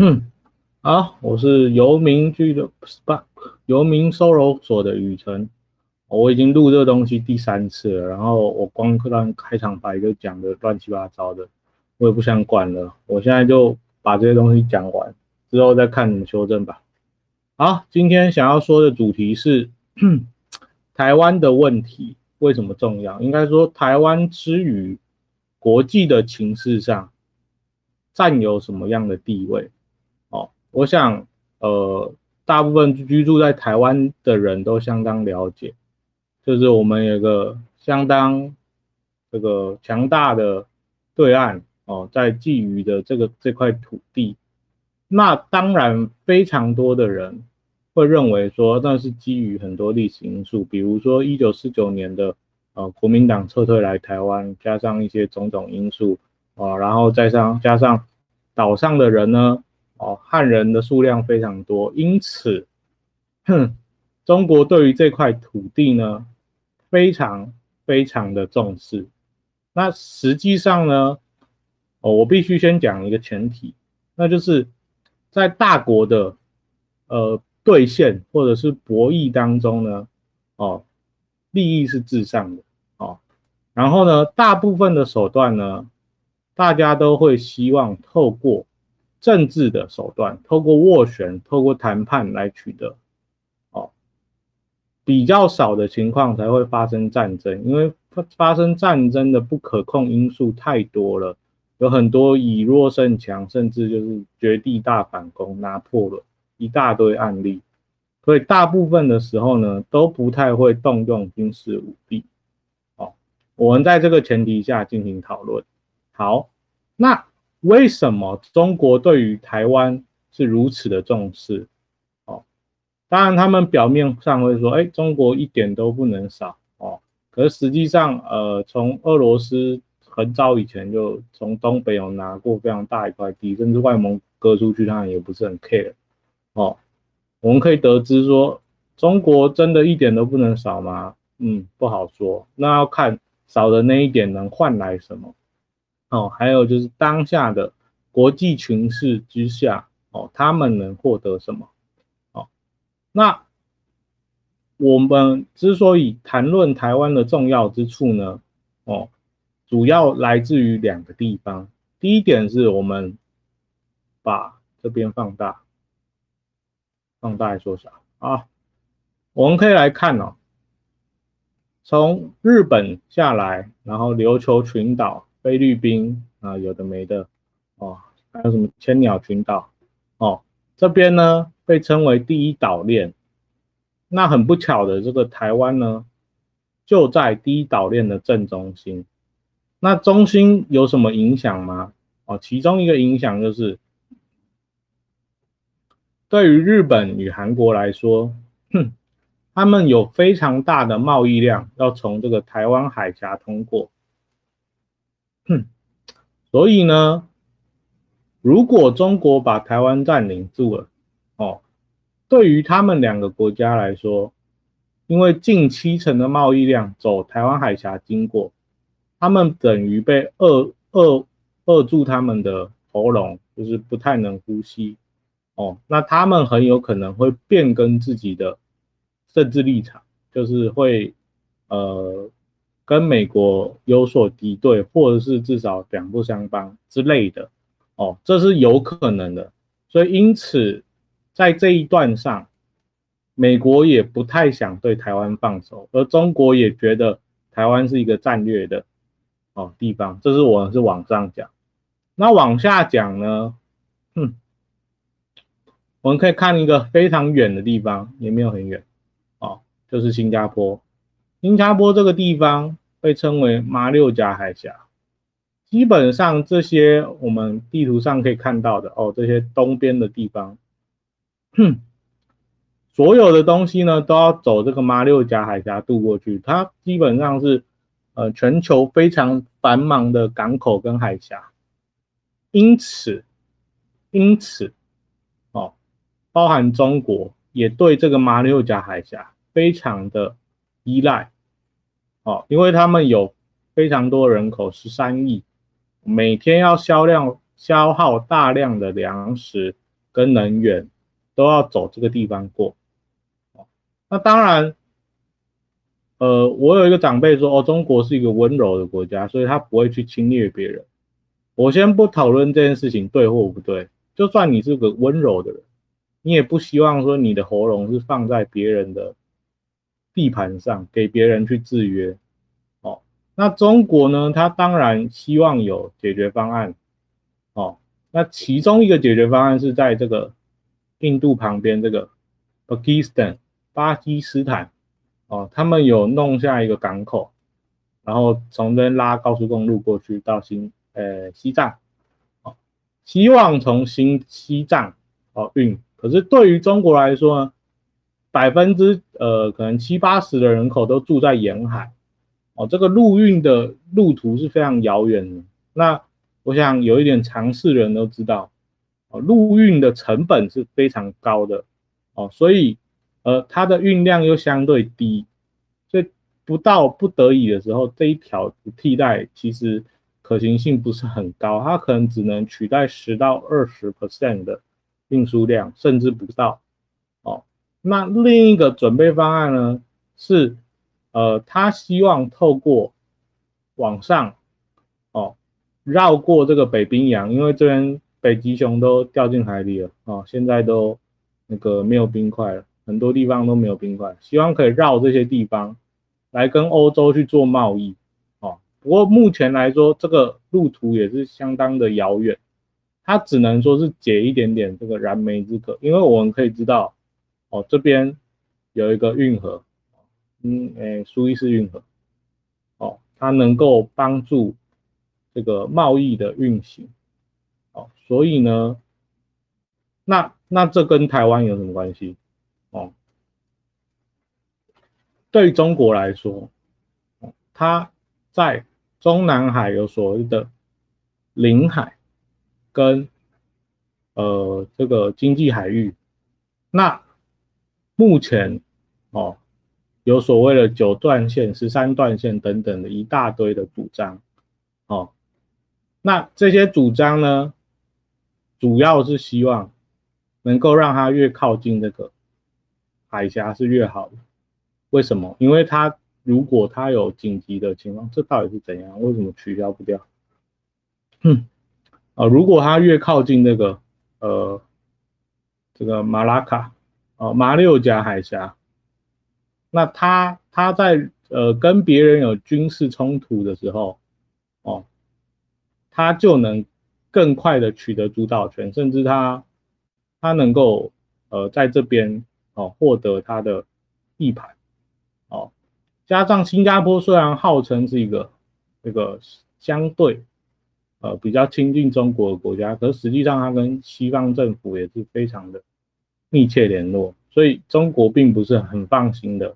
嗯，好，我是游民俱乐不，游民收容所的雨辰。我已经录这个东西第三次了，然后我光让开场白就讲的乱七八糟的，我也不想管了。我现在就把这些东西讲完，之后再看怎么修正吧。好，今天想要说的主题是 台湾的问题为什么重要？应该说台湾之于国际的情势上占有什么样的地位？我想呃，大部分居住在台湾的人都相当了解。就是我们有个相当这个强大的对岸哦，在觊觎的这个这块土地，那当然非常多的人会认为说，那是基于很多历史因素，比如说一九四九年的呃国民党撤退来台湾，加上一些种种因素啊，然后再上加上岛上的人呢，哦汉人的数量非常多，因此，哼，中国对于这块土地呢。非常非常的重视。那实际上呢，哦，我必须先讲一个前提，那就是在大国的呃兑现或者是博弈当中呢，哦，利益是至上的哦。然后呢，大部分的手段呢，大家都会希望透过政治的手段，透过斡旋，透过谈判来取得。哦比较少的情况才会发生战争，因为发发生战争的不可控因素太多了，有很多以弱胜强，甚至就是绝地大反攻、拿破仑一大堆案例，所以大部分的时候呢，都不太会动用军事武力。哦，我们在这个前提下进行讨论。好，那为什么中国对于台湾是如此的重视？哦当然，他们表面上会说：“哎，中国一点都不能少哦。”可是实际上，呃，从俄罗斯很早以前就从东北有拿过非常大一块地，甚至外蒙割出去，他们也不是很 care 哦。我们可以得知说，中国真的一点都不能少吗？嗯，不好说。那要看少的那一点能换来什么哦。还有就是当下的国际情势之下哦，他们能获得什么？哦那我们之所以谈论台湾的重要之处呢，哦，主要来自于两个地方。第一点是我们把这边放大，放大来缩小啊。我们可以来看哦，从日本下来，然后琉球群岛、菲律宾啊，有的没的哦，还有什么千鸟群岛哦，这边呢。被称为第一岛链，那很不巧的，这个台湾呢就在第一岛链的正中心。那中心有什么影响吗？哦，其中一个影响就是，对于日本与韩国来说，哼，他们有非常大的贸易量要从这个台湾海峡通过，所以呢，如果中国把台湾占领住了，哦，对于他们两个国家来说，因为近七成的贸易量走台湾海峡经过，他们等于被扼扼扼住他们的喉咙，就是不太能呼吸。哦，那他们很有可能会变更自己的政治立场，就是会呃跟美国有所敌对，或者是至少两不相帮之类的。哦，这是有可能的。所以因此。在这一段上，美国也不太想对台湾放手，而中国也觉得台湾是一个战略的哦地方。这是我是往上讲，那往下讲呢？哼，我们可以看一个非常远的地方，也没有很远哦，就是新加坡。新加坡这个地方被称为马六甲海峡，基本上这些我们地图上可以看到的哦，这些东边的地方。哼，所有的东西呢都要走这个马六甲海峡渡过去，它基本上是呃全球非常繁忙的港口跟海峡，因此因此哦，包含中国也对这个马六甲海峡非常的依赖哦，因为他们有非常多人口十三亿，每天要销量消耗大量的粮食。跟能源都要走这个地方过。那当然，呃，我有一个长辈说，哦，中国是一个温柔的国家，所以他不会去侵略别人。我先不讨论这件事情对或不对，就算你是个温柔的人，你也不希望说你的喉咙是放在别人的地盘上，给别人去制约。哦，那中国呢？他当然希望有解决方案。哦，那其中一个解决方案是在这个印度旁边这个 Pakistan。巴基斯坦哦，他们有弄下一个港口，然后从这边拉高速公路过去到新呃西藏，哦，希望从新西藏哦运。可是对于中国来说呢，百分之呃可能七八十的人口都住在沿海，哦，这个陆运的路途是非常遥远的。那我想有一点常识的人都知道，哦，陆运的成本是非常高的，哦，所以。呃，它的运量又相对低，所以不到不得已的时候，这一条替代其实可行性不是很高，它可能只能取代十到二十 percent 的运输量，甚至不到。那另一个准备方案呢是，呃，他希望透过往上，哦，绕过这个北冰洋，因为这边北极熊都掉进海里了，哦，现在都那个没有冰块了。很多地方都没有冰块，希望可以绕这些地方来跟欧洲去做贸易，哦。不过目前来说，这个路途也是相当的遥远，它只能说是解一点点这个燃眉之渴，因为我们可以知道，哦，这边有一个运河，嗯，诶，苏伊士运河，哦，它能够帮助这个贸易的运行，哦，所以呢，那那这跟台湾有什么关系？哦，对中国来说，它在中南海有所谓的领海跟呃这个经济海域，那目前哦有所谓的九段线、十三段线等等的一大堆的主张，哦，那这些主张呢，主要是希望能够让它越靠近这个。海峡是越好的，为什么？因为它如果它有紧急的情况，这到底是怎样？为什么取消不掉？嗯，啊，如果它越靠近那个呃这个马拉卡哦马六甲海峡，那它它在呃跟别人有军事冲突的时候哦，它就能更快的取得主导权，甚至它它能够呃在这边。哦，获得它的地盘，哦，加上新加坡虽然号称是一个这个相对呃比较亲近中国的国家，可是实际上它跟西方政府也是非常的密切联络，所以中国并不是很放心的。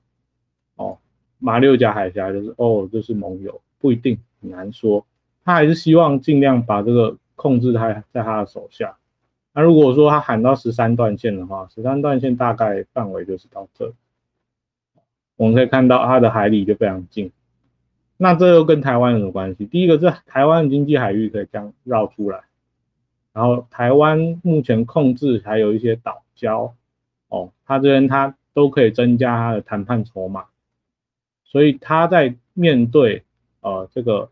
哦，马六甲海峡就是哦，就是盟友，不一定很难说，他还是希望尽量把这个控制他在他的手下。那如果说他喊到十三段线的话，十三段线大概范围就是到这，我们可以看到它的海里就非常近。那这又跟台湾有什么关系？第一个是台湾经济海域可以这样绕出来，然后台湾目前控制还有一些岛礁，哦，他这边他都可以增加他的谈判筹码，所以他在面对呃这个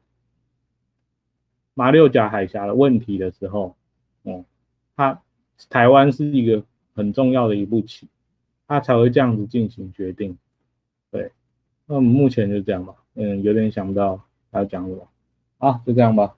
马六甲海峡的问题的时候，哦。他台湾是一个很重要的一步棋，他才会这样子进行决定。对，那我们目前就这样吧。嗯，有点想不到要讲什么。好，就这样吧。